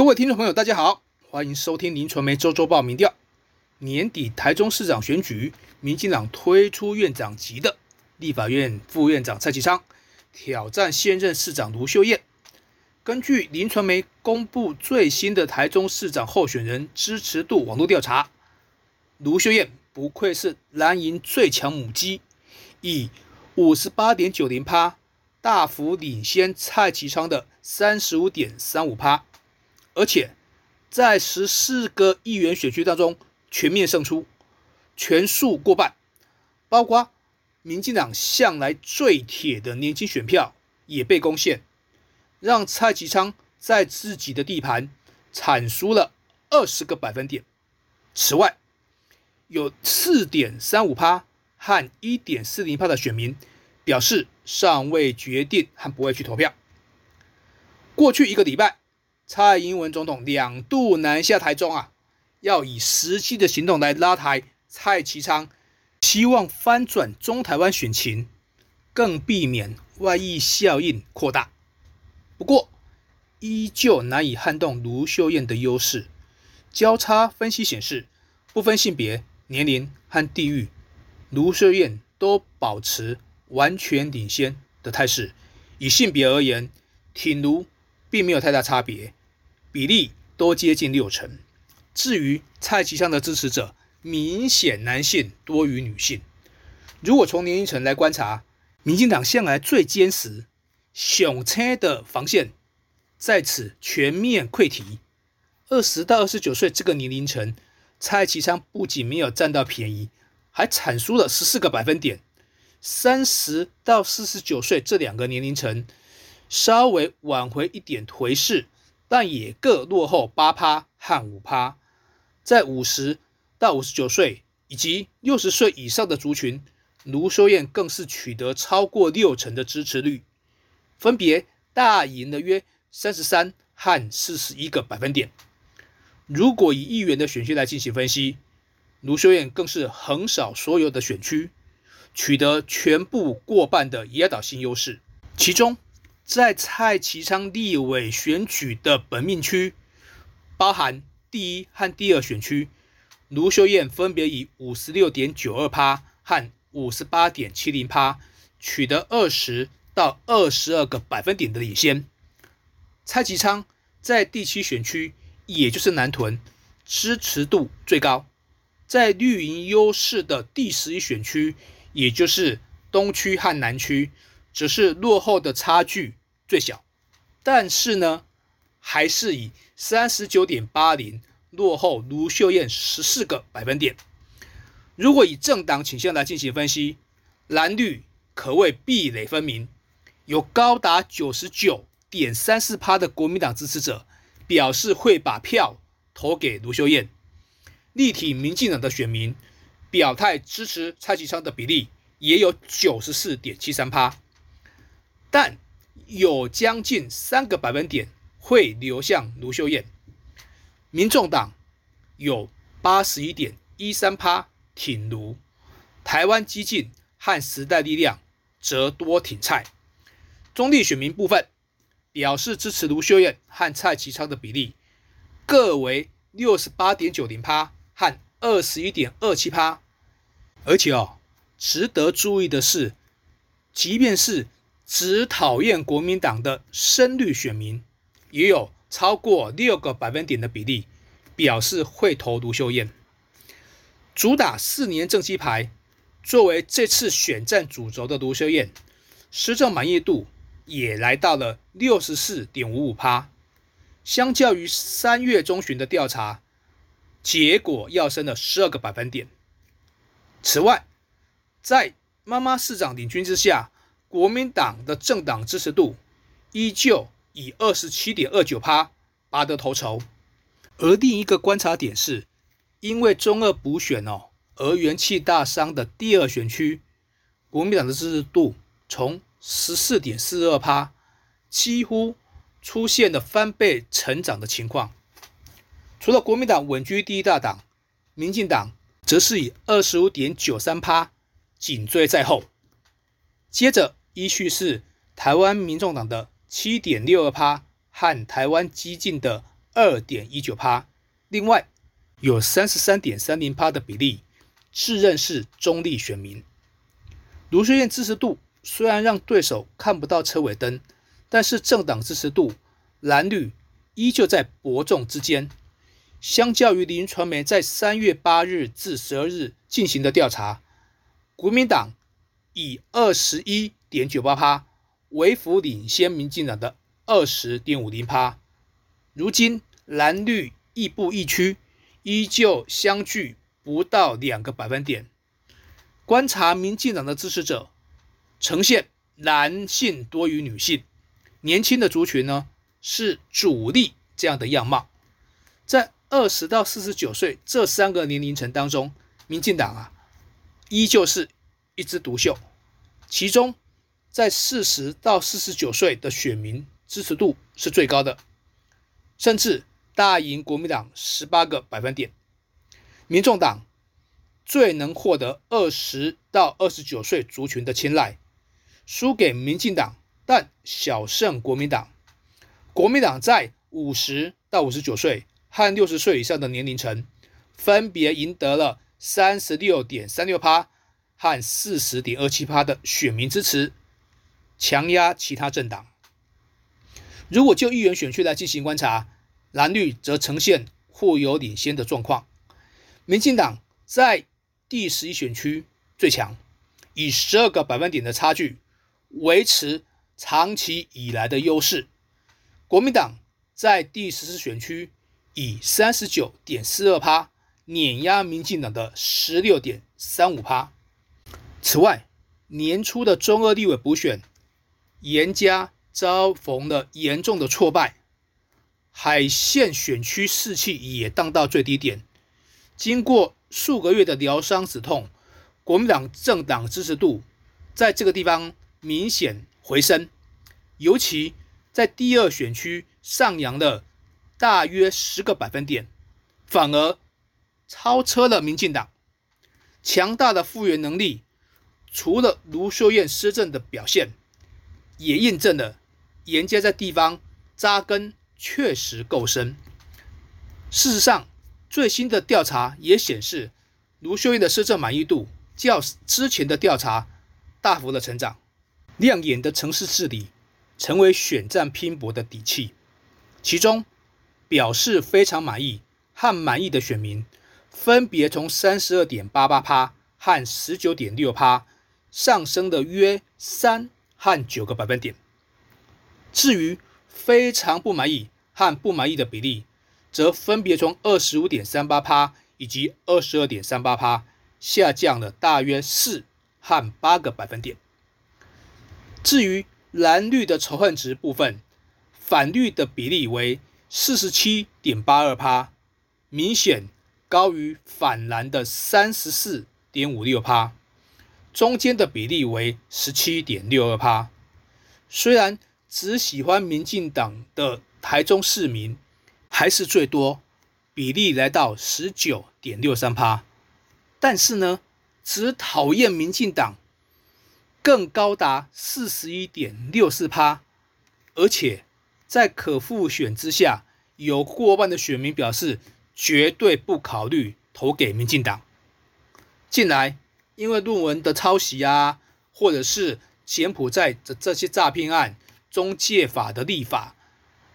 各位听众朋友，大家好，欢迎收听林传媒周周报民调。年底台中市长选举，民进党推出院长级的立法院副院长蔡其昌挑战现任市长卢秀燕。根据林传媒公布最新的台中市长候选人支持度网络调查，卢秀燕不愧是蓝营最强母鸡，以五十八点九零趴。大幅领先蔡其昌的三十五点三五趴，而且在十四个议员选区当中全面胜出，全数过半，包括民进党向来最铁的年轻选票也被攻陷，让蔡其昌在自己的地盘惨输了二十个百分点。此外，有四点三五趴和一点四零趴的选民。表示尚未决定和不会去投票。过去一个礼拜，蔡英文总统两度南下台中啊，要以实际的行动来拉抬蔡其昌，希望翻转中台湾选情，更避免外溢效应扩大。不过，依旧难以撼动卢秀燕的优势。交叉分析显示，不分性别、年龄和地域，卢秀燕都保持。完全领先的态势，以性别而言，挺卢并没有太大差别，比例都接近六成。至于蔡其昌的支持者，明显男性多于女性。如果从年龄层来观察，民进党向来最坚实、雄车的防线在此全面溃堤。二十到二十九岁这个年龄层，蔡其昌不仅没有占到便宜，还惨输了十四个百分点。三十到四十九岁这两个年龄层稍微挽回一点颓势，但也各落后八趴和五趴。在五十到五十九岁以及六十岁以上的族群，卢秀燕更是取得超过六成的支持率，分别大赢了约三十三和四十一个百分点。如果以议员的选区来进行分析，卢秀燕更是横扫所有的选区。取得全部过半的压倒性优势。其中，在蔡其昌立委选举的本命区，包含第一和第二选区，卢秀燕分别以五十六点九二趴和五十八点七零趴取得二十到二十二个百分点的领先。蔡其昌在第七选区，也就是南屯，支持度最高，在绿营优势的第十一选区。也就是东区和南区，只是落后的差距最小，但是呢，还是以三十九点八零落后卢秀燕十四个百分点。如果以政党倾向来进行分析，蓝绿可谓壁垒分明，有高达九十九点三四趴的国民党支持者表示会把票投给卢秀燕，立体民进党的选民。表态支持蔡其昌的比例也有九十四点七三趴，但有将近三个百分点会流向卢秀燕。民众党有八十一点一三趴挺卢，台湾激进和时代力量则多挺蔡。中立选民部分表示支持卢秀燕和蔡其昌的比例各为六十八点九零趴和。二十一点二七趴，而且哦，值得注意的是，即便是只讨厌国民党的深绿选民，也有超过六个百分点的比例表示会投卢秀燕。主打四年政绩牌，作为这次选战主轴的卢秀燕，施政满意度也来到了六十四点五五趴，相较于三月中旬的调查。结果要升了十二个百分点。此外，在妈妈市长领军之下，国民党的政党支持度依旧以二十七点二九趴拔得头筹。而另一个观察点是，因为中二补选哦而元气大伤的第二选区，国民党的支持度从十四点四二趴，几乎出现了翻倍成长的情况。除了国民党稳居第一大党，民进党则是以二十五点九三趴紧追在后，接着依序是台湾民众党的七点六二趴和台湾激进的二点一九趴。另外，有三十三点三零趴的比例自认是中立选民。卢秀燕支持度虽然让对手看不到车尾灯，但是政党支持度蓝绿依旧在伯仲之间。相较于林传媒在三月八日至十二日进行的调查，国民党以二十一点九八趴微幅领先民进党的二十点五零趴。如今蓝绿亦步亦趋，依旧相距不到两个百分点。观察民进党的支持者，呈现男性多于女性，年轻的族群呢是主力这样的样貌，在。二十到四十九岁这三个年龄层当中，民进党啊，依旧是一枝独秀。其中，在四十到四十九岁的选民支持度是最高的，甚至大赢国民党十八个百分点。民众党最能获得二十到二十九岁族群的青睐，输给民进党，但小胜国民党。国民党在五十到五十九岁。和六十岁以上的年龄层，分别赢得了三十六点三六趴和四十点二七趴的选民支持，强压其他政党。如果就议员选区来进行观察，蓝绿则呈现互有领先的状况。民进党在第十一选区最强，以十二个百分点的差距维持长期以来的优势。国民党在第十四选区。以三十九点四二趴碾压民进党的十六点三五趴。此外，年初的中二立委补选，严家遭逢了严重的挫败，海线选区士气也荡到最低点。经过数个月的疗伤止痛，国民党政党支持度在这个地方明显回升，尤其在第二选区上扬了。大约十个百分点，反而超车了民进党。强大的复原能力，除了卢秀燕施政的表现，也印证了严家在地方扎根确实够深。事实上，最新的调查也显示，卢秀燕的施政满意度较之前的调查大幅的成长。亮眼的城市治理，成为选战拼搏的底气。其中，表示非常满意和满意的选民，分别从三十二点八八趴和十九点六趴上升了约三和九个百分点。至于非常不满意和不满意的比例，则分别从二十五点三八趴以及二十二点三八趴下降了大约四和八个百分点。至于蓝绿的仇恨值部分，反绿的比例为。四十七点八二趴，明显高于反蓝的三十四点五六趴，中间的比例为十七点六二趴。虽然只喜欢民进党的台中市民还是最多，比例来到十九点六三趴，但是呢，只讨厌民进党更高达四十一点六四趴，而且。在可复选之下，有过半的选民表示绝对不考虑投给民进党。近来，因为论文的抄袭啊，或者是柬埔寨的这些诈骗案、中介法的立法，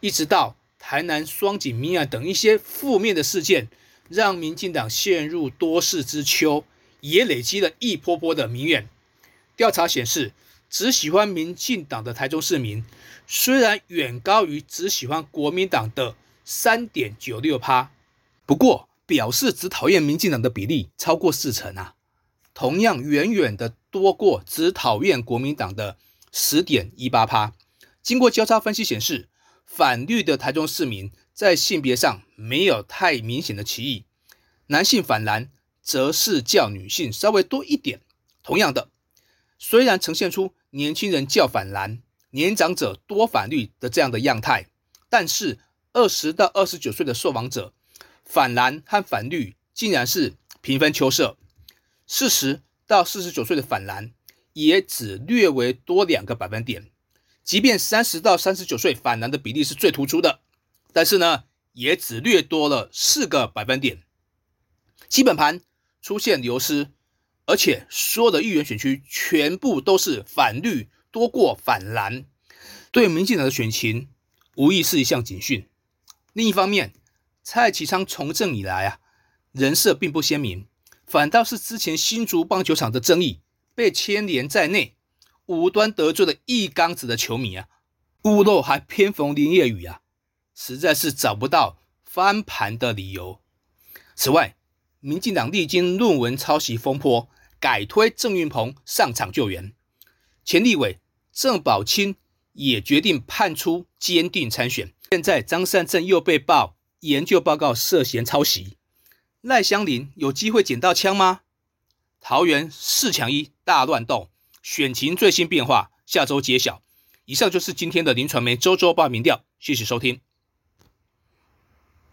一直到台南双井民案等一些负面的事件，让民进党陷入多事之秋，也累积了一波波的民怨。调查显示。只喜欢民进党的台中市民，虽然远高于只喜欢国民党的三点九六趴，不过表示只讨厌民进党的比例超过四成啊，同样远远的多过只讨厌国民党的十点一八趴。经过交叉分析显示，反绿的台中市民在性别上没有太明显的歧义，男性反蓝则是较女性稍微多一点。同样的，虽然呈现出。年轻人较反蓝，年长者多反绿的这样的样态，但是二十到二十九岁的受访者反蓝和反绿竟然是平分秋色，四十到四十九岁的反蓝也只略微多两个百分点，即便三十到三十九岁反蓝的比例是最突出的，但是呢也只略多了四个百分点，基本盘出现流失，而且所有的议员选区全部都是反绿多过反蓝，对民进党的选情无疑是一项警讯。另一方面，蔡其昌从政以来啊，人设并不鲜明，反倒是之前新竹棒球场的争议被牵连在内，无端得罪了一缸子的球迷啊，屋漏还偏逢连夜雨啊，实在是找不到翻盘的理由。此外，民进党历经论文抄袭风波，改推郑运鹏上场救援，前立委郑宝清也决定判出坚定参选。现在张善政又被曝研究报告涉嫌抄袭，赖香林有机会捡到枪吗？桃园四强一大乱斗，选情最新变化，下周揭晓。以上就是今天的林传媒周周报民调，谢谢收听。